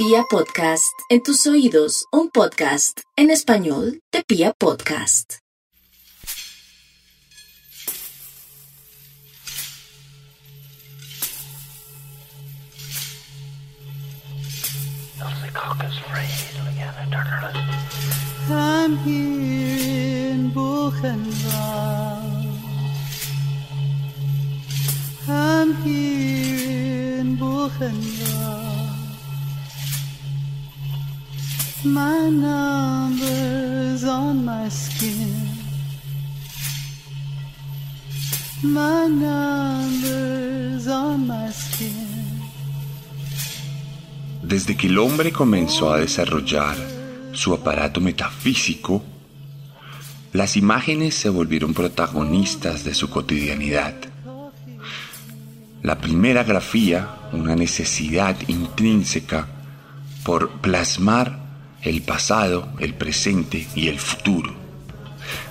Pia Podcast, en tus oídos, un podcast en español de Pia Podcast. I'm here in Buchenwald. I'm here in Buchenwald. My number's on my skin. Skin. Desde que el hombre comenzó a desarrollar su aparato metafísico, las imágenes se volvieron protagonistas de su cotidianidad. La primera grafía, una necesidad intrínseca por plasmar el pasado, el presente y el futuro.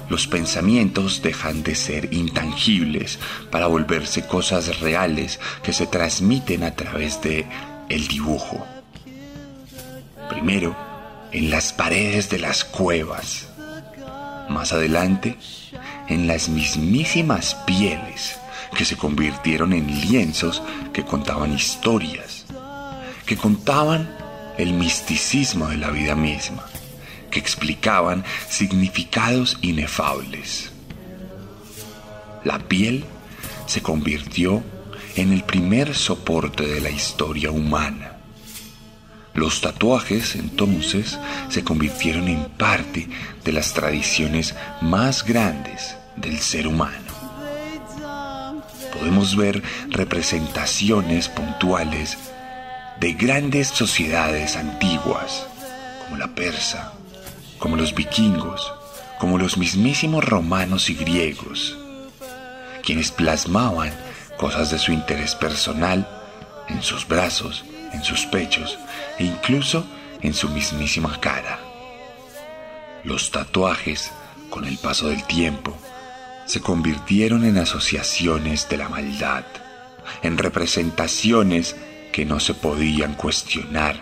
Los pensamientos dejan de ser intangibles para volverse cosas reales que se transmiten a través de el dibujo. Primero, en las paredes de las cuevas. Más adelante, en las mismísimas pieles que se convirtieron en lienzos que contaban historias, que contaban el misticismo de la vida misma, que explicaban significados inefables. La piel se convirtió en el primer soporte de la historia humana. Los tatuajes entonces se convirtieron en parte de las tradiciones más grandes del ser humano. Podemos ver representaciones puntuales de grandes sociedades antiguas, como la persa, como los vikingos, como los mismísimos romanos y griegos, quienes plasmaban cosas de su interés personal en sus brazos, en sus pechos e incluso en su mismísima cara. Los tatuajes, con el paso del tiempo, se convirtieron en asociaciones de la maldad, en representaciones que no se podían cuestionar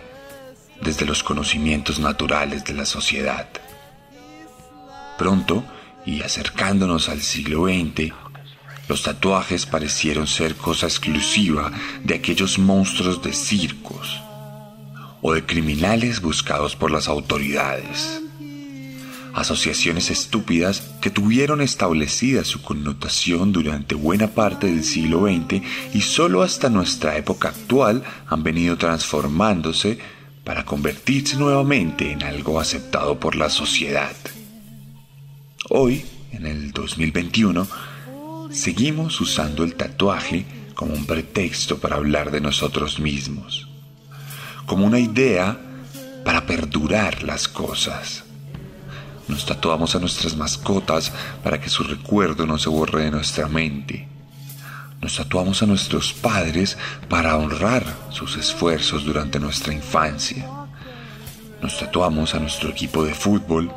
desde los conocimientos naturales de la sociedad. Pronto, y acercándonos al siglo XX, los tatuajes parecieron ser cosa exclusiva de aquellos monstruos de circos o de criminales buscados por las autoridades. Asociaciones estúpidas que tuvieron establecida su connotación durante buena parte del siglo XX y solo hasta nuestra época actual han venido transformándose para convertirse nuevamente en algo aceptado por la sociedad. Hoy, en el 2021, seguimos usando el tatuaje como un pretexto para hablar de nosotros mismos, como una idea para perdurar las cosas. Nos tatuamos a nuestras mascotas para que su recuerdo no se borre de nuestra mente. Nos tatuamos a nuestros padres para honrar sus esfuerzos durante nuestra infancia. Nos tatuamos a nuestro equipo de fútbol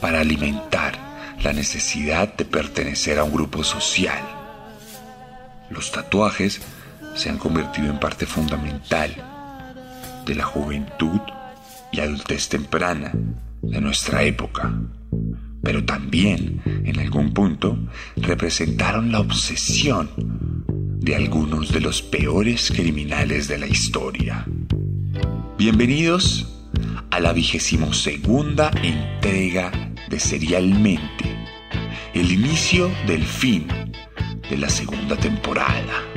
para alimentar la necesidad de pertenecer a un grupo social. Los tatuajes se han convertido en parte fundamental de la juventud y adultez temprana de nuestra época, pero también en algún punto representaron la obsesión de algunos de los peores criminales de la historia. Bienvenidos a la vigésimo segunda entrega de Serialmente, el inicio del fin de la segunda temporada.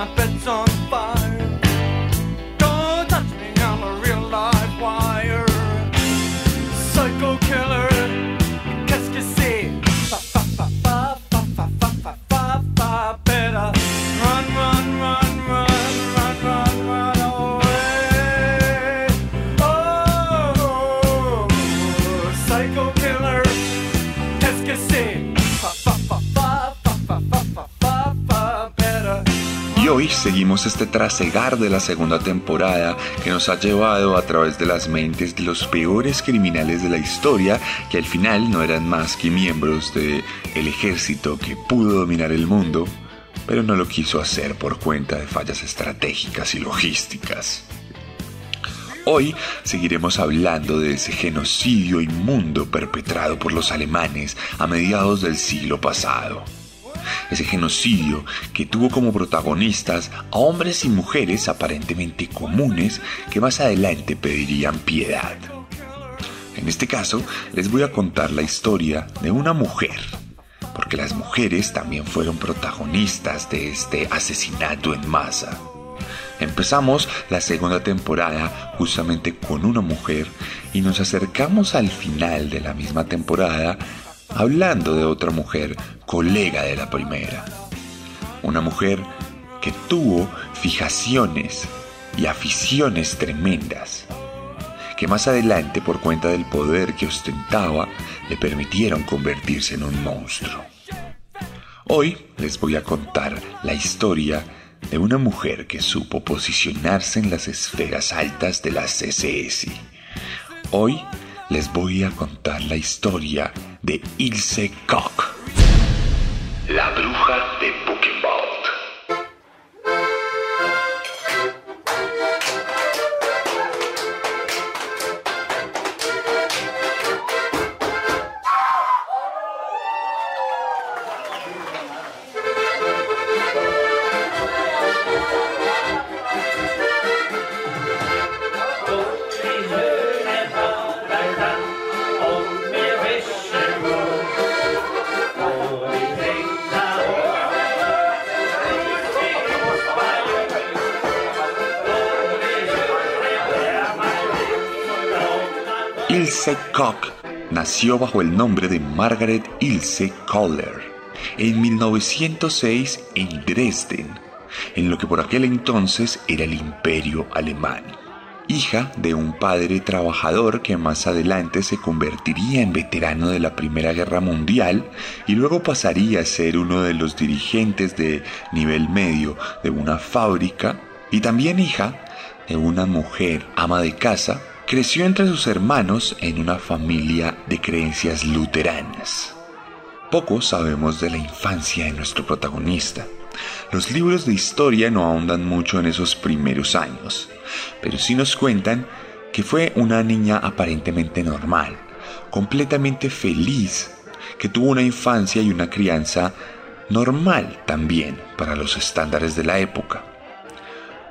my bed. Seguimos este trasegar de la segunda temporada que nos ha llevado a través de las mentes de los peores criminales de la historia que al final no eran más que miembros del el ejército que pudo dominar el mundo, pero no lo quiso hacer por cuenta de fallas estratégicas y logísticas. Hoy seguiremos hablando de ese genocidio inmundo perpetrado por los alemanes a mediados del siglo pasado ese genocidio que tuvo como protagonistas a hombres y mujeres aparentemente comunes que más adelante pedirían piedad. En este caso, les voy a contar la historia de una mujer, porque las mujeres también fueron protagonistas de este asesinato en masa. Empezamos la segunda temporada justamente con una mujer y nos acercamos al final de la misma temporada hablando de otra mujer, colega de la primera. Una mujer que tuvo fijaciones y aficiones tremendas, que más adelante por cuenta del poder que ostentaba le permitieron convertirse en un monstruo. Hoy les voy a contar la historia de una mujer que supo posicionarse en las esferas altas de la CSS. Hoy les voy a contar la historia de Ilse Koch. La bruja de Ilse Koch nació bajo el nombre de Margaret Ilse Kohler en 1906 en Dresden, en lo que por aquel entonces era el imperio alemán. Hija de un padre trabajador que más adelante se convertiría en veterano de la Primera Guerra Mundial y luego pasaría a ser uno de los dirigentes de nivel medio de una fábrica, y también hija de una mujer ama de casa Creció entre sus hermanos en una familia de creencias luteranas. Poco sabemos de la infancia de nuestro protagonista. Los libros de historia no ahondan mucho en esos primeros años, pero sí nos cuentan que fue una niña aparentemente normal, completamente feliz, que tuvo una infancia y una crianza normal también para los estándares de la época.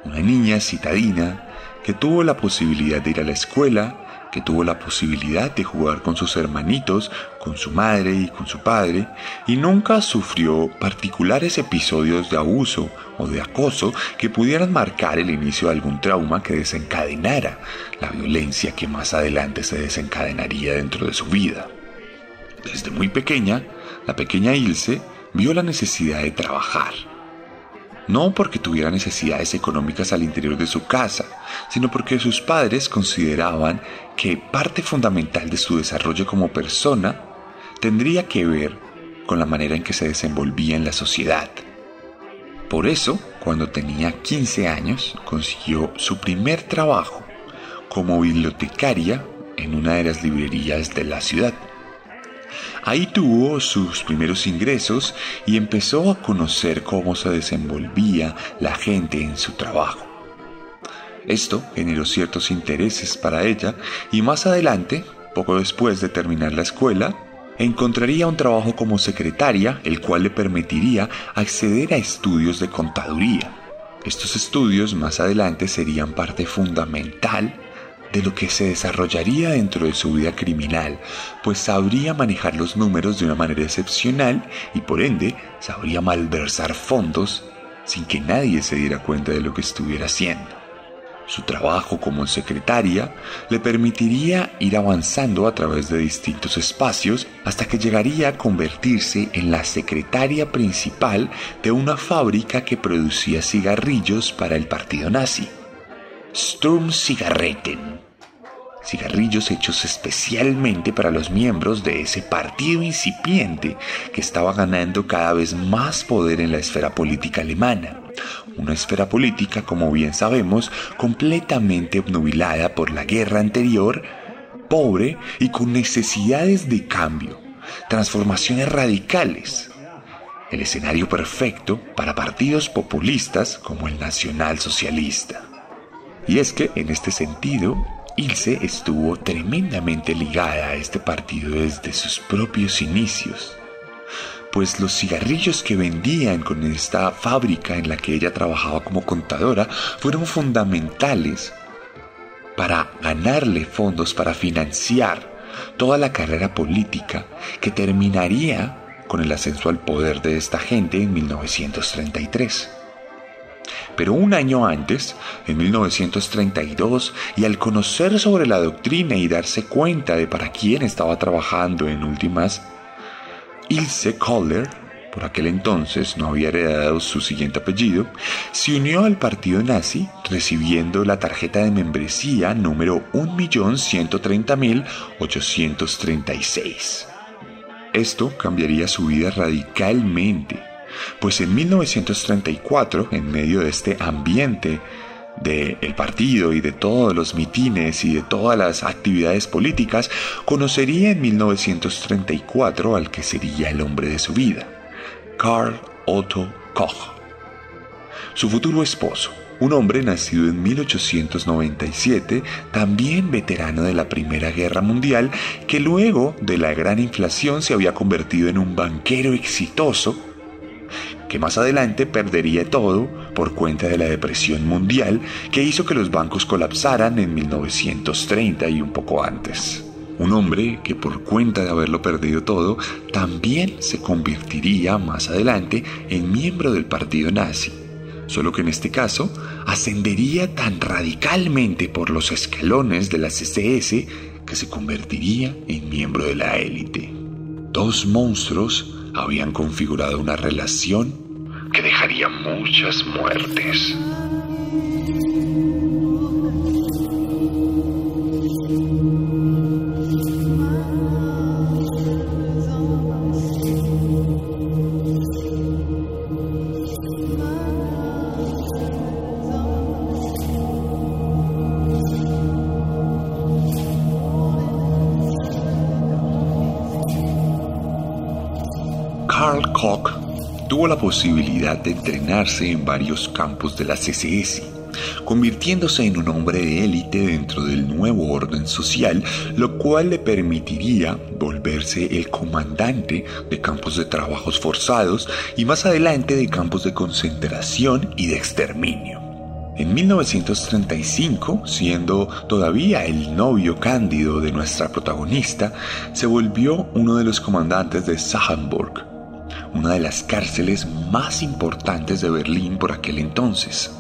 Una niña citadina que tuvo la posibilidad de ir a la escuela, que tuvo la posibilidad de jugar con sus hermanitos, con su madre y con su padre, y nunca sufrió particulares episodios de abuso o de acoso que pudieran marcar el inicio de algún trauma que desencadenara la violencia que más adelante se desencadenaría dentro de su vida. Desde muy pequeña, la pequeña Ilse vio la necesidad de trabajar no porque tuviera necesidades económicas al interior de su casa, sino porque sus padres consideraban que parte fundamental de su desarrollo como persona tendría que ver con la manera en que se desenvolvía en la sociedad. Por eso, cuando tenía 15 años, consiguió su primer trabajo como bibliotecaria en una de las librerías de la ciudad. Ahí tuvo sus primeros ingresos y empezó a conocer cómo se desenvolvía la gente en su trabajo. Esto generó ciertos intereses para ella y más adelante, poco después de terminar la escuela, encontraría un trabajo como secretaria, el cual le permitiría acceder a estudios de contaduría. Estos estudios más adelante serían parte fundamental de lo que se desarrollaría dentro de su vida criminal, pues sabría manejar los números de una manera excepcional y por ende sabría malversar fondos sin que nadie se diera cuenta de lo que estuviera haciendo. Su trabajo como secretaria le permitiría ir avanzando a través de distintos espacios hasta que llegaría a convertirse en la secretaria principal de una fábrica que producía cigarrillos para el partido nazi. Sturm Zigaretten. Cigarrillos hechos especialmente para los miembros de ese partido incipiente que estaba ganando cada vez más poder en la esfera política alemana. una esfera política, como bien sabemos, completamente obnubilada por la guerra anterior, pobre y con necesidades de cambio, transformaciones radicales. El escenario perfecto para partidos populistas como el nacional socialista. Y es que, en este sentido, Ilse estuvo tremendamente ligada a este partido desde sus propios inicios pues los cigarrillos que vendían con esta fábrica en la que ella trabajaba como contadora fueron fundamentales para ganarle fondos para financiar toda la carrera política que terminaría con el ascenso al poder de esta gente en 1933. Pero un año antes, en 1932, y al conocer sobre la doctrina y darse cuenta de para quién estaba trabajando en últimas, Ilse Kohler, por aquel entonces no había heredado su siguiente apellido, se unió al partido nazi recibiendo la tarjeta de membresía número 1.130.836. Esto cambiaría su vida radicalmente, pues en 1934, en medio de este ambiente del partido y de todos los mitines y de todas las actividades políticas, conocería en 1934 al que sería el hombre de su vida, Karl Otto Koch. Su futuro esposo, un hombre nacido en 1897, también veterano de la Primera Guerra Mundial, que luego de la gran inflación se había convertido en un banquero exitoso que más adelante perdería todo por cuenta de la depresión mundial que hizo que los bancos colapsaran en 1930 y un poco antes. Un hombre que por cuenta de haberlo perdido todo, también se convertiría más adelante en miembro del partido nazi, solo que en este caso ascendería tan radicalmente por los escalones de la SS que se convertiría en miembro de la élite. Dos monstruos habían configurado una relación que dejaría muchas muertes. Tuvo la posibilidad de entrenarse en varios campos de la CSS, convirtiéndose en un hombre de élite dentro del nuevo orden social, lo cual le permitiría volverse el comandante de campos de trabajos forzados y más adelante de campos de concentración y de exterminio. En 1935, siendo todavía el novio cándido de nuestra protagonista, se volvió uno de los comandantes de Sachsenburg, una de las cárceles más importantes de Berlín por aquel entonces.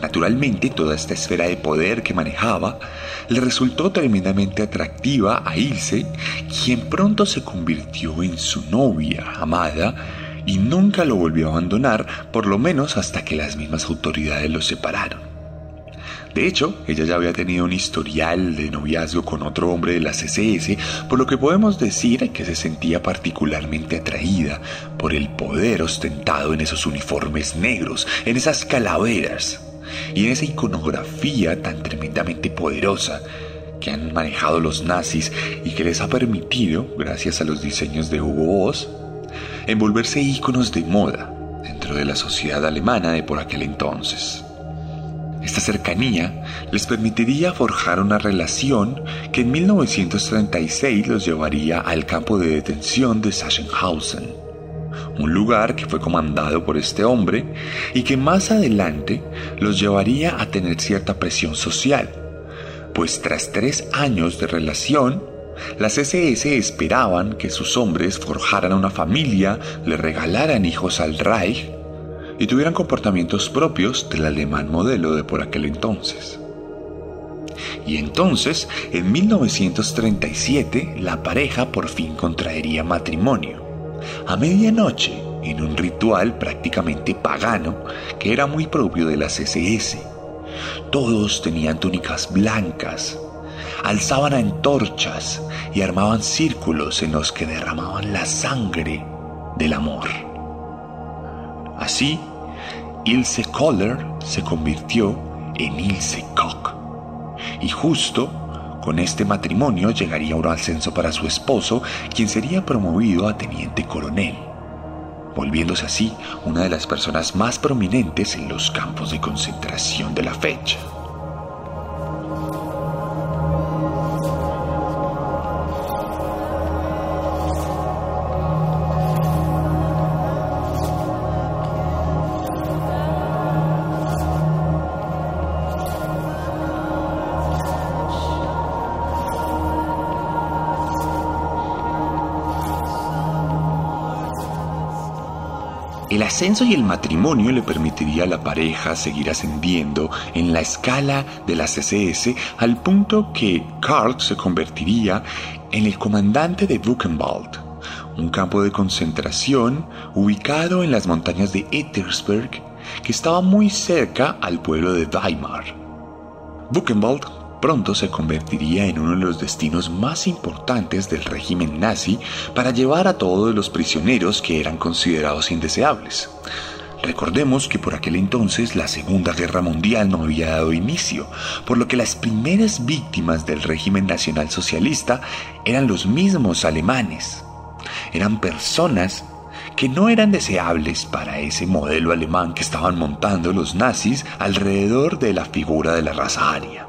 Naturalmente, toda esta esfera de poder que manejaba le resultó tremendamente atractiva a Ilse, quien pronto se convirtió en su novia amada y nunca lo volvió a abandonar, por lo menos hasta que las mismas autoridades lo separaron. De hecho, ella ya había tenido un historial de noviazgo con otro hombre de la CSS, por lo que podemos decir que se sentía particularmente atraída por el poder ostentado en esos uniformes negros, en esas calaveras y en esa iconografía tan tremendamente poderosa que han manejado los nazis y que les ha permitido, gracias a los diseños de Hugo Boss, envolverse íconos de moda dentro de la sociedad alemana de por aquel entonces. Esta cercanía les permitiría forjar una relación que en 1936 los llevaría al campo de detención de Sachsenhausen, un lugar que fue comandado por este hombre y que más adelante los llevaría a tener cierta presión social, pues tras tres años de relación, las SS esperaban que sus hombres forjaran una familia, le regalaran hijos al Reich y tuvieran comportamientos propios del alemán modelo de por aquel entonces. Y entonces, en 1937, la pareja por fin contraería matrimonio. A medianoche, en un ritual prácticamente pagano que era muy propio de las SS. Todos tenían túnicas blancas, alzaban antorchas y armaban círculos en los que derramaban la sangre del amor. Así, Ilse Kohler se convirtió en Ilse Koch. Y justo con este matrimonio llegaría un ascenso para su esposo, quien sería promovido a teniente coronel, volviéndose así una de las personas más prominentes en los campos de concentración de la fecha. Ascenso y el matrimonio le permitiría a la pareja seguir ascendiendo en la escala de las SS al punto que Karl se convertiría en el comandante de Buchenwald, un campo de concentración ubicado en las montañas de Ettersberg que estaba muy cerca al pueblo de Weimar. Buchenwald pronto se convertiría en uno de los destinos más importantes del régimen nazi para llevar a todos los prisioneros que eran considerados indeseables. Recordemos que por aquel entonces la Segunda Guerra Mundial no había dado inicio, por lo que las primeras víctimas del régimen nacionalsocialista eran los mismos alemanes. Eran personas que no eran deseables para ese modelo alemán que estaban montando los nazis alrededor de la figura de la raza aria.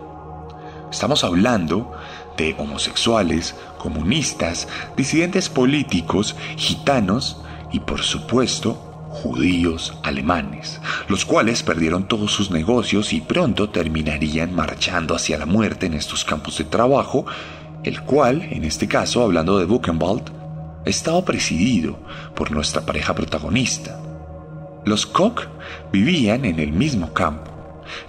Estamos hablando de homosexuales, comunistas, disidentes políticos, gitanos y por supuesto judíos alemanes, los cuales perdieron todos sus negocios y pronto terminarían marchando hacia la muerte en estos campos de trabajo, el cual, en este caso, hablando de Buchenwald, estaba presidido por nuestra pareja protagonista. Los Koch vivían en el mismo campo,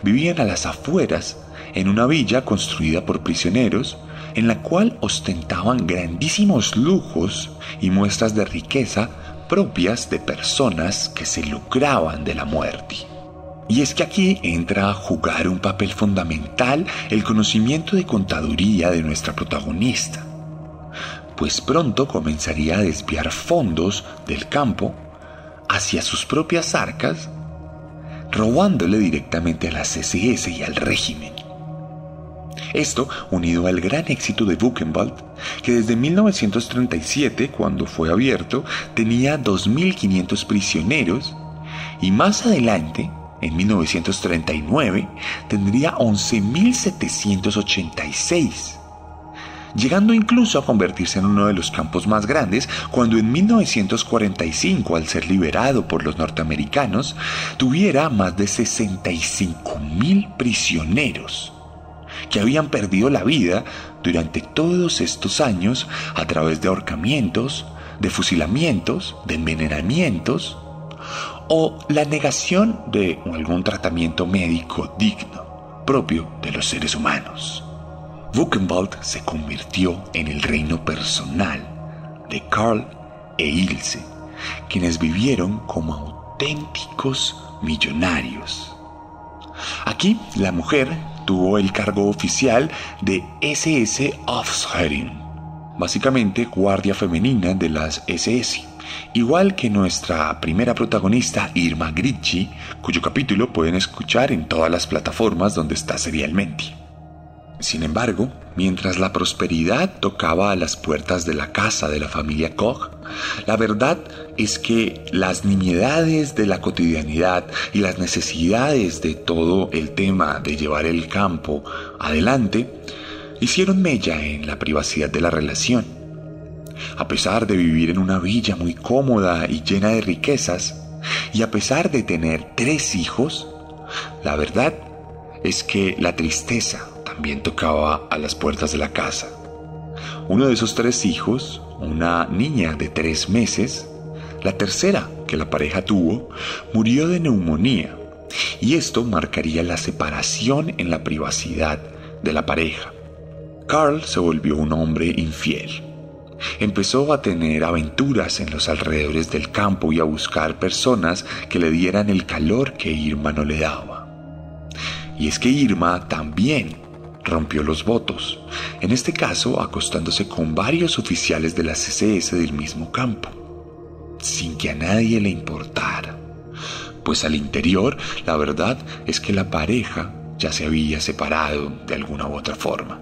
vivían a las afueras en una villa construida por prisioneros, en la cual ostentaban grandísimos lujos y muestras de riqueza propias de personas que se lucraban de la muerte. Y es que aquí entra a jugar un papel fundamental el conocimiento de contaduría de nuestra protagonista, pues pronto comenzaría a desviar fondos del campo hacia sus propias arcas, robándole directamente a la CSS y al régimen. Esto unido al gran éxito de Buchenwald, que desde 1937, cuando fue abierto, tenía 2.500 prisioneros, y más adelante, en 1939, tendría 11.786 llegando incluso a convertirse en uno de los campos más grandes cuando en 1945, al ser liberado por los norteamericanos, tuviera más de 65.000 prisioneros que habían perdido la vida durante todos estos años a través de ahorcamientos, de fusilamientos, de envenenamientos o la negación de algún tratamiento médico digno, propio de los seres humanos. Buchenwald se convirtió en el reino personal de Karl e Ilse, quienes vivieron como auténticos millonarios. Aquí la mujer tuvo el cargo oficial de SS Aufseherin, básicamente guardia femenina de las SS, igual que nuestra primera protagonista Irma Gricci, cuyo capítulo pueden escuchar en todas las plataformas donde está serialmente. Sin embargo, mientras la prosperidad tocaba a las puertas de la casa de la familia Koch, la verdad es que las nimiedades de la cotidianidad y las necesidades de todo el tema de llevar el campo adelante hicieron mella en la privacidad de la relación. A pesar de vivir en una villa muy cómoda y llena de riquezas, y a pesar de tener tres hijos, la verdad es que la tristeza también tocaba a las puertas de la casa. Uno de esos tres hijos, una niña de tres meses, la tercera que la pareja tuvo, murió de neumonía y esto marcaría la separación en la privacidad de la pareja. Carl se volvió un hombre infiel. Empezó a tener aventuras en los alrededores del campo y a buscar personas que le dieran el calor que Irma no le daba. Y es que Irma también rompió los votos, en este caso acostándose con varios oficiales de la CSS del mismo campo, sin que a nadie le importara, pues al interior la verdad es que la pareja ya se había separado de alguna u otra forma.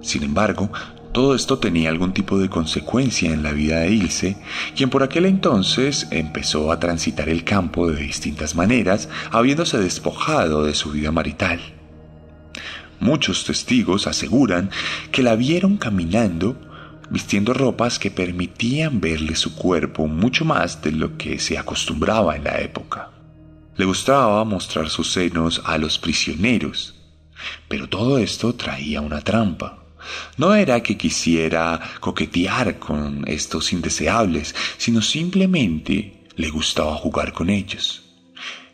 Sin embargo, todo esto tenía algún tipo de consecuencia en la vida de Ilse, quien por aquel entonces empezó a transitar el campo de distintas maneras, habiéndose despojado de su vida marital. Muchos testigos aseguran que la vieron caminando vistiendo ropas que permitían verle su cuerpo mucho más de lo que se acostumbraba en la época. Le gustaba mostrar sus senos a los prisioneros, pero todo esto traía una trampa. No era que quisiera coquetear con estos indeseables, sino simplemente le gustaba jugar con ellos.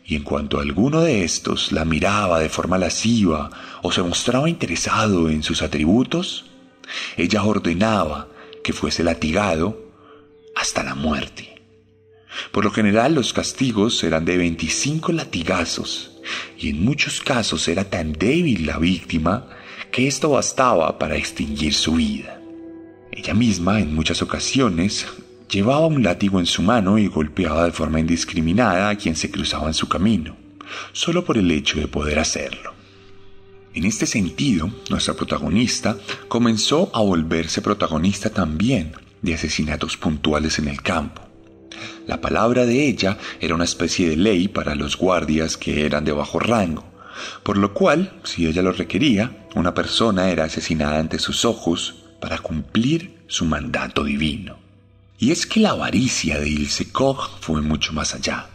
Y en cuanto alguno de estos la miraba de forma lasciva o se mostraba interesado en sus atributos, ella ordenaba que fuese latigado hasta la muerte. Por lo general los castigos eran de 25 latigazos y en muchos casos era tan débil la víctima que esto bastaba para extinguir su vida. Ella misma en muchas ocasiones llevaba un látigo en su mano y golpeaba de forma indiscriminada a quien se cruzaba en su camino, solo por el hecho de poder hacerlo. En este sentido, nuestra protagonista comenzó a volverse protagonista también de asesinatos puntuales en el campo. La palabra de ella era una especie de ley para los guardias que eran de bajo rango, por lo cual, si ella lo requería, una persona era asesinada ante sus ojos para cumplir su mandato divino. Y es que la avaricia de Ilse Koch fue mucho más allá,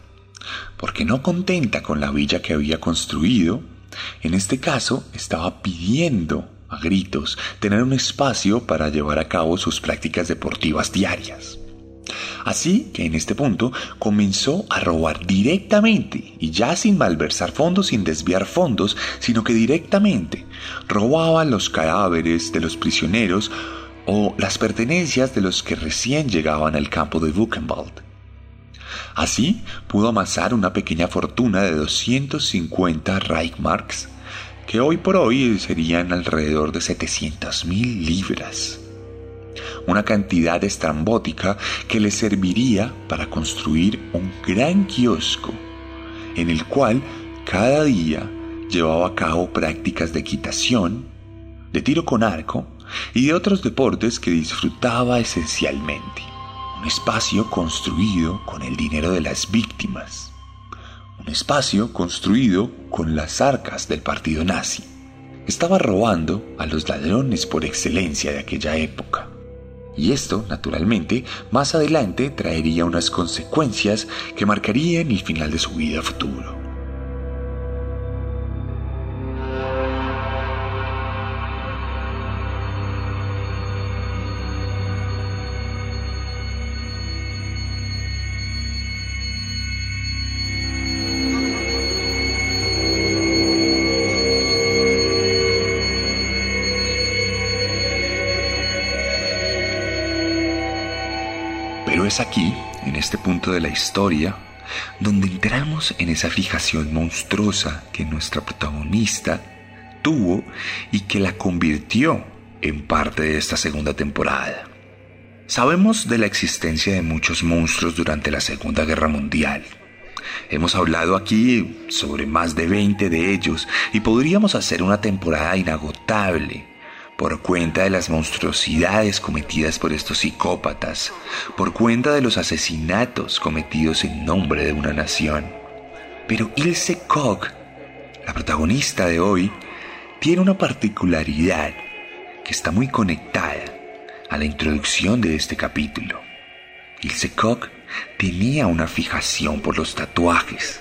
porque no contenta con la villa que había construido, en este caso, estaba pidiendo a gritos tener un espacio para llevar a cabo sus prácticas deportivas diarias. Así que en este punto comenzó a robar directamente y ya sin malversar fondos, sin desviar fondos, sino que directamente robaba los cadáveres de los prisioneros o las pertenencias de los que recién llegaban al campo de Buchenwald. Así pudo amasar una pequeña fortuna de 250 Reichmarks, que hoy por hoy serían alrededor de 700 mil libras. Una cantidad estrambótica que le serviría para construir un gran kiosco, en el cual cada día llevaba a cabo prácticas de equitación, de tiro con arco y de otros deportes que disfrutaba esencialmente un espacio construido con el dinero de las víctimas, un espacio construido con las arcas del partido nazi. Estaba robando a los ladrones por excelencia de aquella época. Y esto, naturalmente, más adelante traería unas consecuencias que marcarían el final de su vida futuro. Pero es aquí, en este punto de la historia, donde entramos en esa fijación monstruosa que nuestra protagonista tuvo y que la convirtió en parte de esta segunda temporada. Sabemos de la existencia de muchos monstruos durante la Segunda Guerra Mundial. Hemos hablado aquí sobre más de 20 de ellos y podríamos hacer una temporada inagotable por cuenta de las monstruosidades cometidas por estos psicópatas, por cuenta de los asesinatos cometidos en nombre de una nación. Pero Ilse Koch, la protagonista de hoy, tiene una particularidad que está muy conectada a la introducción de este capítulo. Ilse Koch tenía una fijación por los tatuajes.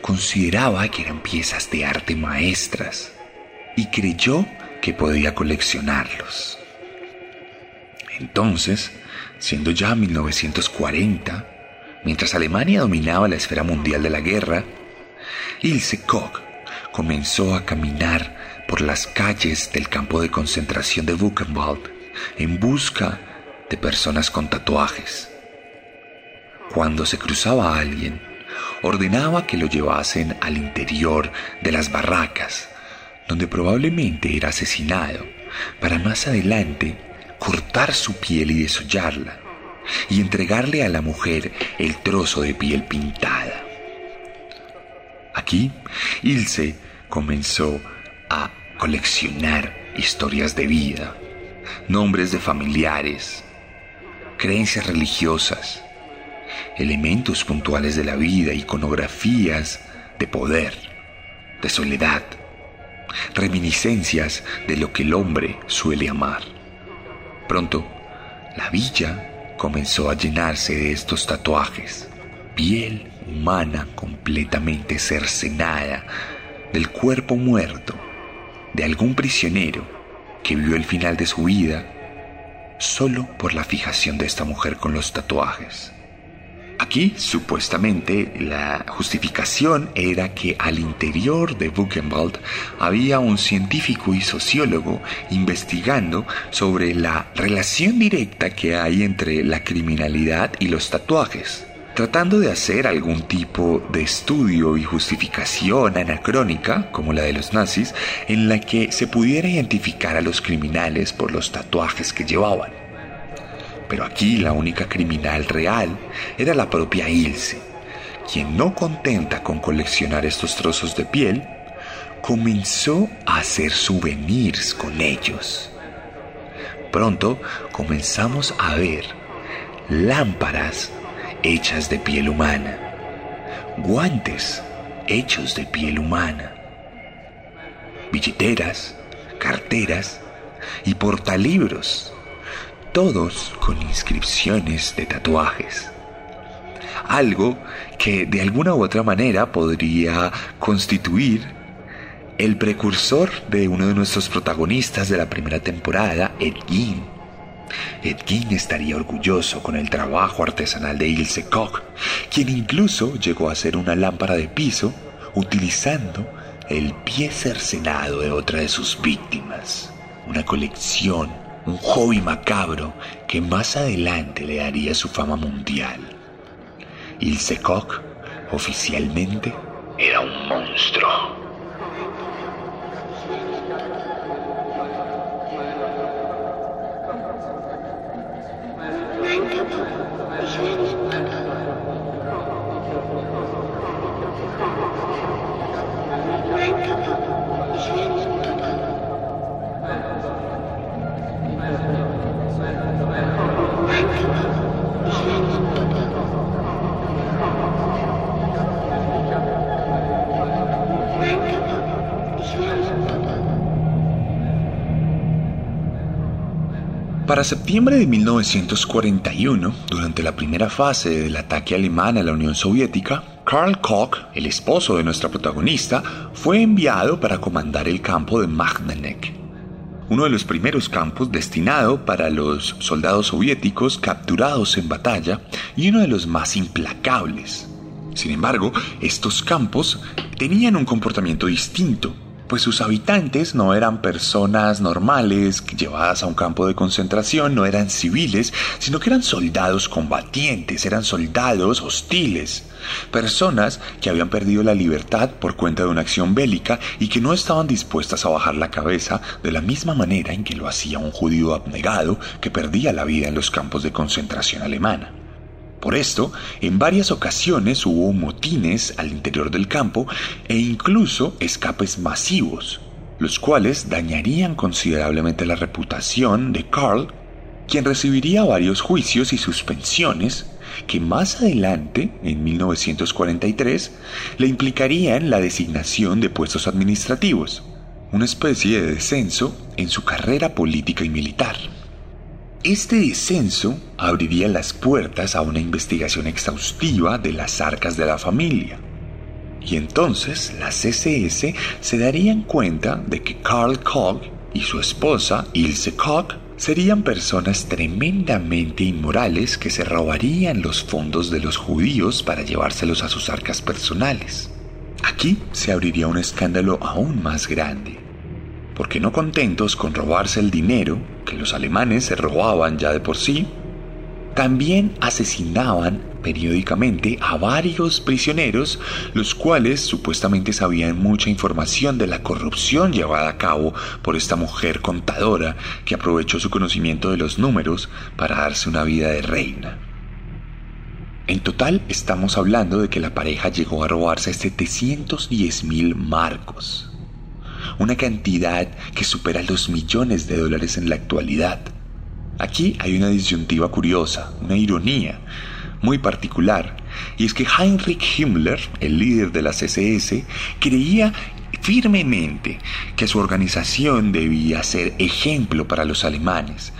Consideraba que eran piezas de arte maestras y creyó que podía coleccionarlos. Entonces, siendo ya 1940, mientras Alemania dominaba la esfera mundial de la guerra, Ilse Koch comenzó a caminar por las calles del campo de concentración de Buchenwald en busca de personas con tatuajes. Cuando se cruzaba a alguien, ordenaba que lo llevasen al interior de las barracas donde probablemente era asesinado, para más adelante cortar su piel y desollarla, y entregarle a la mujer el trozo de piel pintada. Aquí, Ilse comenzó a coleccionar historias de vida, nombres de familiares, creencias religiosas, elementos puntuales de la vida, iconografías de poder, de soledad, reminiscencias de lo que el hombre suele amar. Pronto, la villa comenzó a llenarse de estos tatuajes, piel humana completamente cercenada, del cuerpo muerto, de algún prisionero que vio el final de su vida solo por la fijación de esta mujer con los tatuajes. Aquí, supuestamente, la justificación era que al interior de Buchenwald había un científico y sociólogo investigando sobre la relación directa que hay entre la criminalidad y los tatuajes tratando de hacer algún tipo de estudio y justificación anacrónica, como la de los nazis, en la que se pudiera identificar a los criminales por los tatuajes que llevaban. Pero aquí la única criminal real era la propia Ilse, quien no contenta con coleccionar estos trozos de piel, comenzó a hacer souvenirs con ellos. Pronto comenzamos a ver lámparas hechas de piel humana, guantes hechos de piel humana, billeteras, carteras y portalibros, todos con inscripciones de tatuajes. Algo que de alguna u otra manera podría constituir el precursor de uno de nuestros protagonistas de la primera temporada, Ed Gein Edgin estaría orgulloso con el trabajo artesanal de Ilse Koch, quien incluso llegó a hacer una lámpara de piso utilizando el pie cercenado de otra de sus víctimas. Una colección, un hobby macabro que más adelante le daría su fama mundial. Ilse Koch oficialmente era un monstruo. Para septiembre de 1941, durante la primera fase del ataque alemán a la Unión Soviética, Karl Koch, el esposo de nuestra protagonista, fue enviado para comandar el campo de Majdanek, uno de los primeros campos destinado para los soldados soviéticos capturados en batalla y uno de los más implacables. Sin embargo, estos campos tenían un comportamiento distinto pues sus habitantes no eran personas normales llevadas a un campo de concentración, no eran civiles, sino que eran soldados combatientes, eran soldados hostiles, personas que habían perdido la libertad por cuenta de una acción bélica y que no estaban dispuestas a bajar la cabeza de la misma manera en que lo hacía un judío abnegado que perdía la vida en los campos de concentración alemana. Por esto, en varias ocasiones hubo motines al interior del campo e incluso escapes masivos, los cuales dañarían considerablemente la reputación de Carl, quien recibiría varios juicios y suspensiones que más adelante, en 1943, le implicarían la designación de puestos administrativos, una especie de descenso en su carrera política y militar. Este descenso abriría las puertas a una investigación exhaustiva de las arcas de la familia. Y entonces las CSS se darían cuenta de que Karl Koch y su esposa Ilse Koch serían personas tremendamente inmorales que se robarían los fondos de los judíos para llevárselos a sus arcas personales. Aquí se abriría un escándalo aún más grande porque no contentos con robarse el dinero que los alemanes se robaban ya de por sí, también asesinaban periódicamente a varios prisioneros, los cuales supuestamente sabían mucha información de la corrupción llevada a cabo por esta mujer contadora que aprovechó su conocimiento de los números para darse una vida de reina. En total estamos hablando de que la pareja llegó a robarse 710 mil marcos, una cantidad que supera los millones de dólares en la actualidad. Aquí hay una disyuntiva curiosa, una ironía muy particular, y es que Heinrich Himmler, el líder de las SS, creía firmemente que su organización debía ser ejemplo para los alemanes.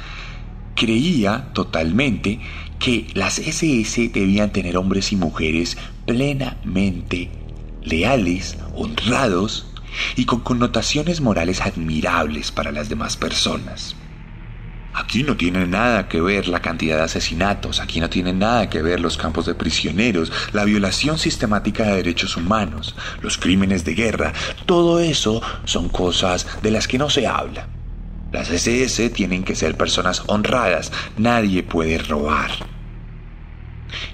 Creía totalmente que las SS debían tener hombres y mujeres plenamente leales, honrados y con connotaciones morales admirables para las demás personas. Aquí no tiene nada que ver la cantidad de asesinatos, aquí no tiene nada que ver los campos de prisioneros, la violación sistemática de derechos humanos, los crímenes de guerra, todo eso son cosas de las que no se habla. Las SS tienen que ser personas honradas, nadie puede robar.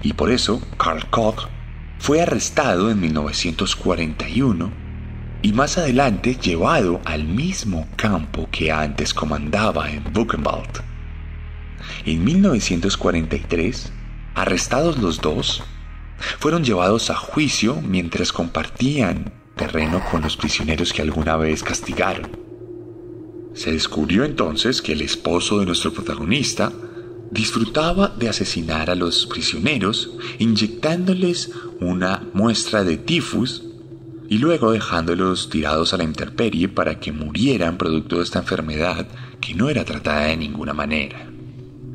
Y por eso Karl Koch fue arrestado en 1941 y más adelante llevado al mismo campo que antes comandaba en Buchenwald. En 1943, arrestados los dos, fueron llevados a juicio mientras compartían terreno con los prisioneros que alguna vez castigaron. Se descubrió entonces que el esposo de nuestro protagonista disfrutaba de asesinar a los prisioneros inyectándoles una muestra de tifus y luego dejándolos tirados a la intemperie para que murieran producto de esta enfermedad que no era tratada de ninguna manera.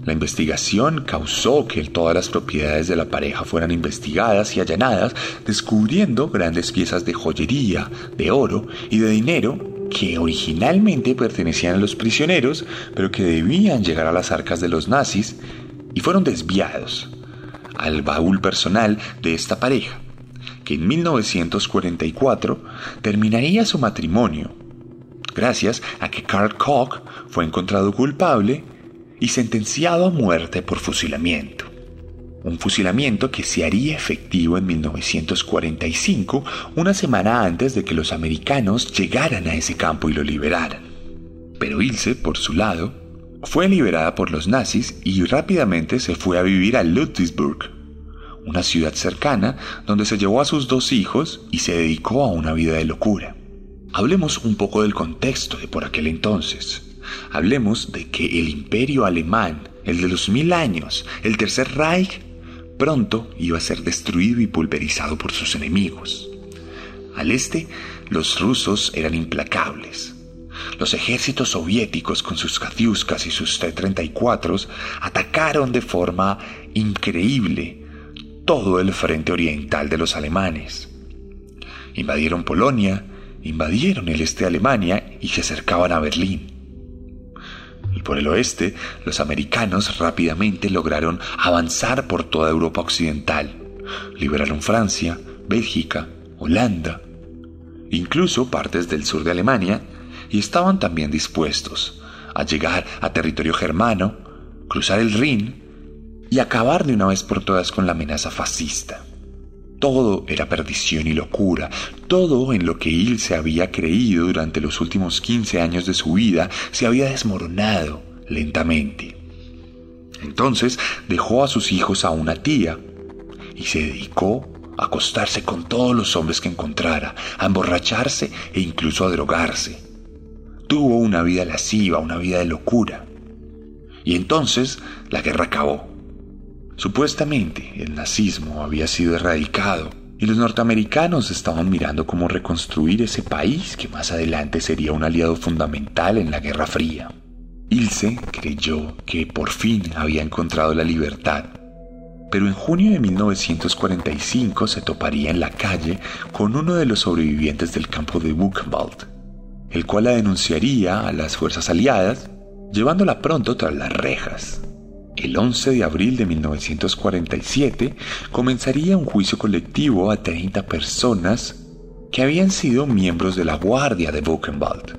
La investigación causó que todas las propiedades de la pareja fueran investigadas y allanadas, descubriendo grandes piezas de joyería, de oro y de dinero que originalmente pertenecían a los prisioneros, pero que debían llegar a las arcas de los nazis y fueron desviados al baúl personal de esta pareja que en 1944 terminaría su matrimonio, gracias a que Karl Koch fue encontrado culpable y sentenciado a muerte por fusilamiento. Un fusilamiento que se haría efectivo en 1945, una semana antes de que los americanos llegaran a ese campo y lo liberaran. Pero Ilse, por su lado, fue liberada por los nazis y rápidamente se fue a vivir a Ludwigsburg, una ciudad cercana donde se llevó a sus dos hijos y se dedicó a una vida de locura. Hablemos un poco del contexto de por aquel entonces. Hablemos de que el imperio alemán, el de los mil años, el Tercer Reich, pronto iba a ser destruido y pulverizado por sus enemigos. Al este, los rusos eran implacables. Los ejércitos soviéticos con sus Katyuskas y sus T-34 atacaron de forma increíble todo el frente oriental de los alemanes. Invadieron Polonia, invadieron el este de Alemania y se acercaban a Berlín. Y por el oeste, los americanos rápidamente lograron avanzar por toda Europa occidental. Liberaron Francia, Bélgica, Holanda, incluso partes del sur de Alemania, y estaban también dispuestos a llegar a territorio germano, cruzar el Rin y acabar de una vez por todas con la amenaza fascista. Todo era perdición y locura, todo en lo que Ilse había creído durante los últimos 15 años de su vida se había desmoronado lentamente. Entonces dejó a sus hijos a una tía y se dedicó a acostarse con todos los hombres que encontrara, a emborracharse e incluso a drogarse. Tuvo una vida lasciva, una vida de locura. Y entonces la guerra acabó. Supuestamente el nazismo había sido erradicado y los norteamericanos estaban mirando cómo reconstruir ese país que más adelante sería un aliado fundamental en la Guerra Fría. Ilse creyó que por fin había encontrado la libertad, pero en junio de 1945 se toparía en la calle con uno de los sobrevivientes del campo de Buchenwald, el cual la denunciaría a las fuerzas aliadas, llevándola pronto tras las rejas. El 11 de abril de 1947 comenzaría un juicio colectivo a 30 personas que habían sido miembros de la Guardia de Buchenwald.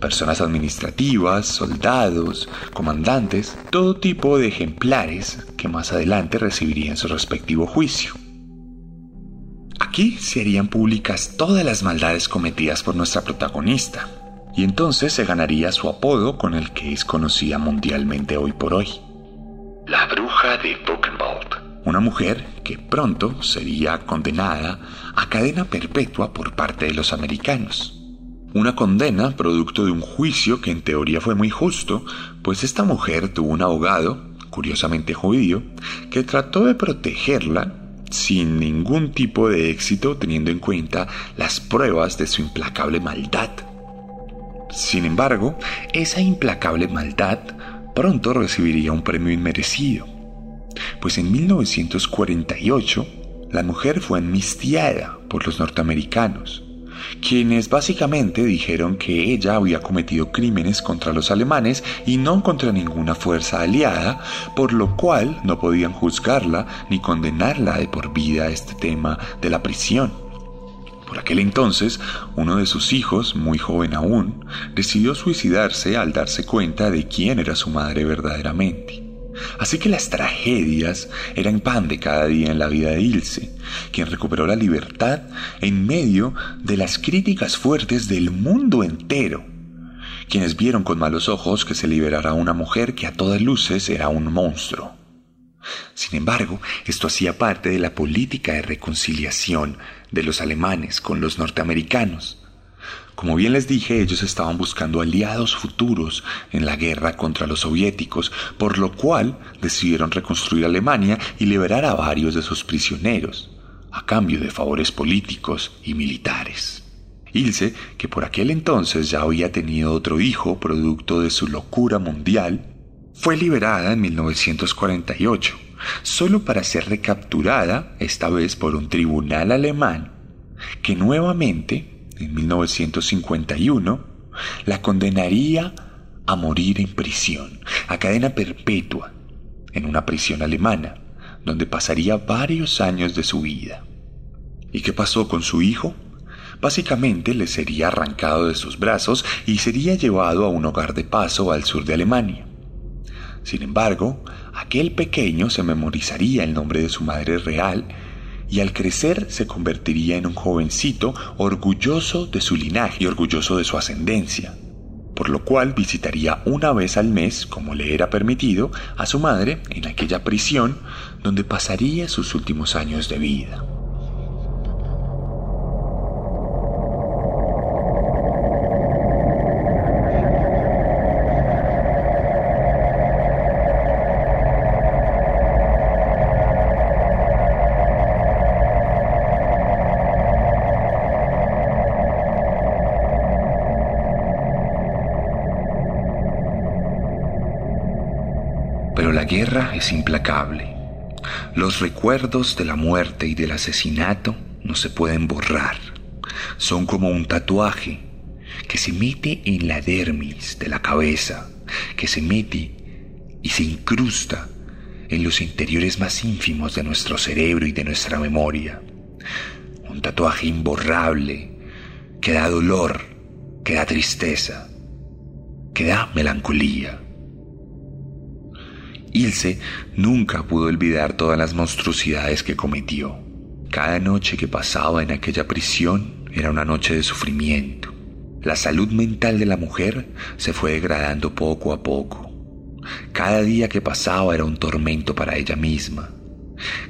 Personas administrativas, soldados, comandantes, todo tipo de ejemplares que más adelante recibirían su respectivo juicio. Aquí se harían públicas todas las maldades cometidas por nuestra protagonista, y entonces se ganaría su apodo con el que es conocida mundialmente hoy por hoy. La bruja de Buchenwald, una mujer que pronto sería condenada a cadena perpetua por parte de los americanos. Una condena producto de un juicio que en teoría fue muy justo, pues esta mujer tuvo un abogado, curiosamente judío, que trató de protegerla sin ningún tipo de éxito teniendo en cuenta las pruebas de su implacable maldad. Sin embargo, esa implacable maldad pronto recibiría un premio inmerecido, pues en 1948 la mujer fue amnistiada por los norteamericanos, quienes básicamente dijeron que ella había cometido crímenes contra los alemanes y no contra ninguna fuerza aliada, por lo cual no podían juzgarla ni condenarla de por vida a este tema de la prisión. Por aquel entonces, uno de sus hijos, muy joven aún, decidió suicidarse al darse cuenta de quién era su madre verdaderamente. Así que las tragedias eran pan de cada día en la vida de Ilse, quien recuperó la libertad en medio de las críticas fuertes del mundo entero, quienes vieron con malos ojos que se liberara una mujer que a todas luces era un monstruo. Sin embargo, esto hacía parte de la política de reconciliación de los alemanes con los norteamericanos, como bien les dije, ellos estaban buscando aliados futuros en la guerra contra los soviéticos, por lo cual decidieron reconstruir Alemania y liberar a varios de sus prisioneros, a cambio de favores políticos y militares. Ilse, que por aquel entonces ya había tenido otro hijo producto de su locura mundial, fue liberada en 1948, solo para ser recapturada, esta vez por un tribunal alemán, que nuevamente en 1951, la condenaría a morir en prisión, a cadena perpetua, en una prisión alemana, donde pasaría varios años de su vida. ¿Y qué pasó con su hijo? Básicamente le sería arrancado de sus brazos y sería llevado a un hogar de paso al sur de Alemania. Sin embargo, aquel pequeño se memorizaría el nombre de su madre real y al crecer se convertiría en un jovencito orgulloso de su linaje y orgulloso de su ascendencia, por lo cual visitaría una vez al mes, como le era permitido, a su madre en aquella prisión donde pasaría sus últimos años de vida. Guerra es implacable. Los recuerdos de la muerte y del asesinato no se pueden borrar. Son como un tatuaje que se mete en la dermis de la cabeza, que se mete y se incrusta en los interiores más ínfimos de nuestro cerebro y de nuestra memoria. Un tatuaje imborrable que da dolor, que da tristeza, que da melancolía. Ilse nunca pudo olvidar todas las monstruosidades que cometió. Cada noche que pasaba en aquella prisión era una noche de sufrimiento. La salud mental de la mujer se fue degradando poco a poco. Cada día que pasaba era un tormento para ella misma.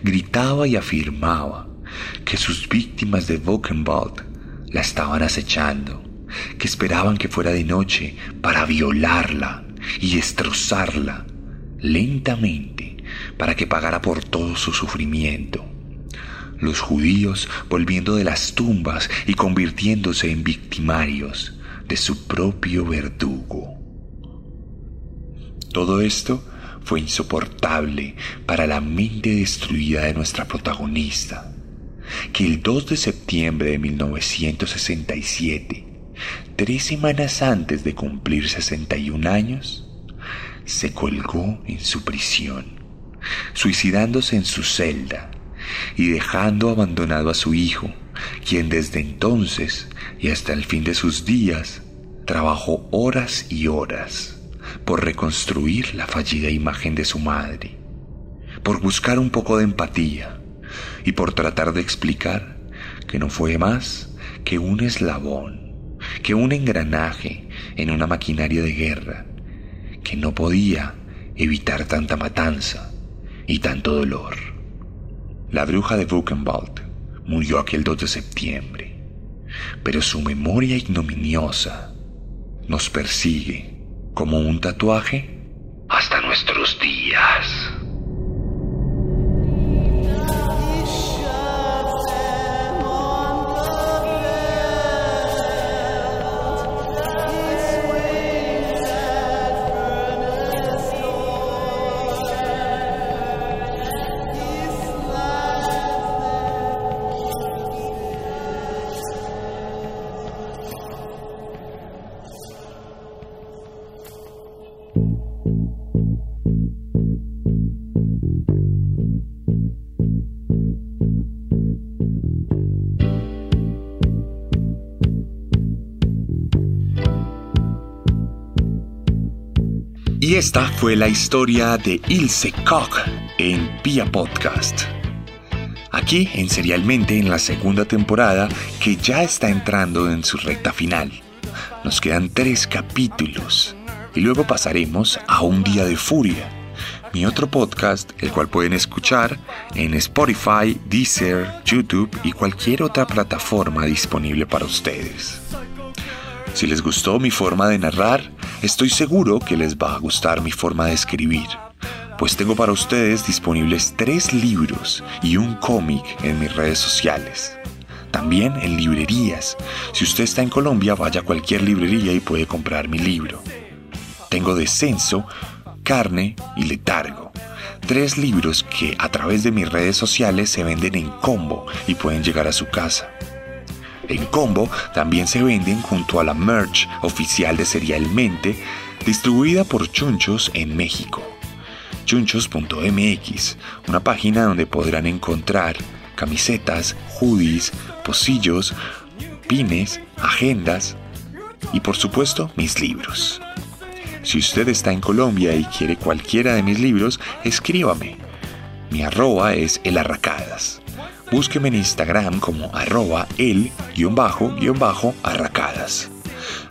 Gritaba y afirmaba que sus víctimas de Wochenwald la estaban acechando, que esperaban que fuera de noche para violarla y destrozarla lentamente para que pagara por todo su sufrimiento. Los judíos volviendo de las tumbas y convirtiéndose en victimarios de su propio verdugo. Todo esto fue insoportable para la mente destruida de nuestra protagonista, que el 2 de septiembre de 1967, tres semanas antes de cumplir 61 años, se colgó en su prisión, suicidándose en su celda y dejando abandonado a su hijo, quien desde entonces y hasta el fin de sus días trabajó horas y horas por reconstruir la fallida imagen de su madre, por buscar un poco de empatía y por tratar de explicar que no fue más que un eslabón, que un engranaje en una maquinaria de guerra que no podía evitar tanta matanza y tanto dolor. La bruja de Buchenwald murió aquel 2 de septiembre, pero su memoria ignominiosa nos persigue como un tatuaje hasta nuestros días. Esta fue la historia de Ilse Koch en Pia Podcast. Aquí en Serialmente en la segunda temporada que ya está entrando en su recta final. Nos quedan tres capítulos y luego pasaremos a Un Día de Furia, mi otro podcast, el cual pueden escuchar en Spotify, Deezer, YouTube y cualquier otra plataforma disponible para ustedes. Si les gustó mi forma de narrar, estoy seguro que les va a gustar mi forma de escribir, pues tengo para ustedes disponibles tres libros y un cómic en mis redes sociales. También en librerías. Si usted está en Colombia, vaya a cualquier librería y puede comprar mi libro. Tengo Descenso, Carne y Letargo. Tres libros que a través de mis redes sociales se venden en combo y pueden llegar a su casa. En combo también se venden junto a la merch oficial de Serialmente, distribuida por Chunchos en México. Chunchos.mx, una página donde podrán encontrar camisetas, hoodies, pocillos, pines, agendas y por supuesto mis libros. Si usted está en Colombia y quiere cualquiera de mis libros, escríbame. Mi arroba es elarracadas. Búsqueme en Instagram como arroba el-arracadas.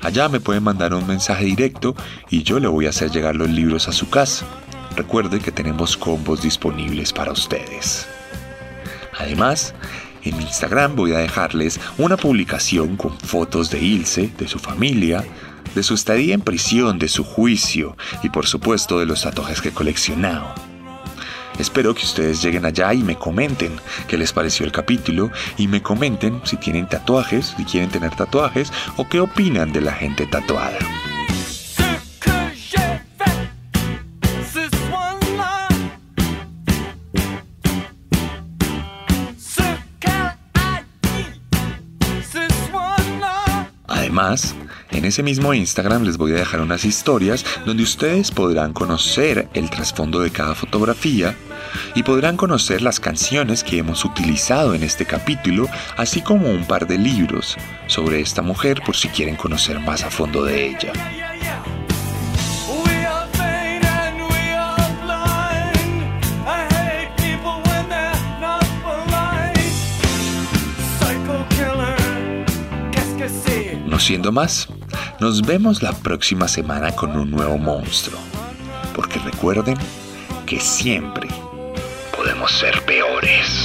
Allá me pueden mandar un mensaje directo y yo le voy a hacer llegar los libros a su casa. Recuerde que tenemos combos disponibles para ustedes. Además, en Instagram voy a dejarles una publicación con fotos de Ilse, de su familia, de su estadía en prisión, de su juicio y por supuesto de los tatuajes que he coleccionado. Espero que ustedes lleguen allá y me comenten qué les pareció el capítulo y me comenten si tienen tatuajes, si quieren tener tatuajes o qué opinan de la gente tatuada. Además, en ese mismo Instagram les voy a dejar unas historias donde ustedes podrán conocer el trasfondo de cada fotografía y podrán conocer las canciones que hemos utilizado en este capítulo, así como un par de libros sobre esta mujer por si quieren conocer más a fondo de ella. No siendo más, nos vemos la próxima semana con un nuevo monstruo. Porque recuerden que siempre podemos ser peores.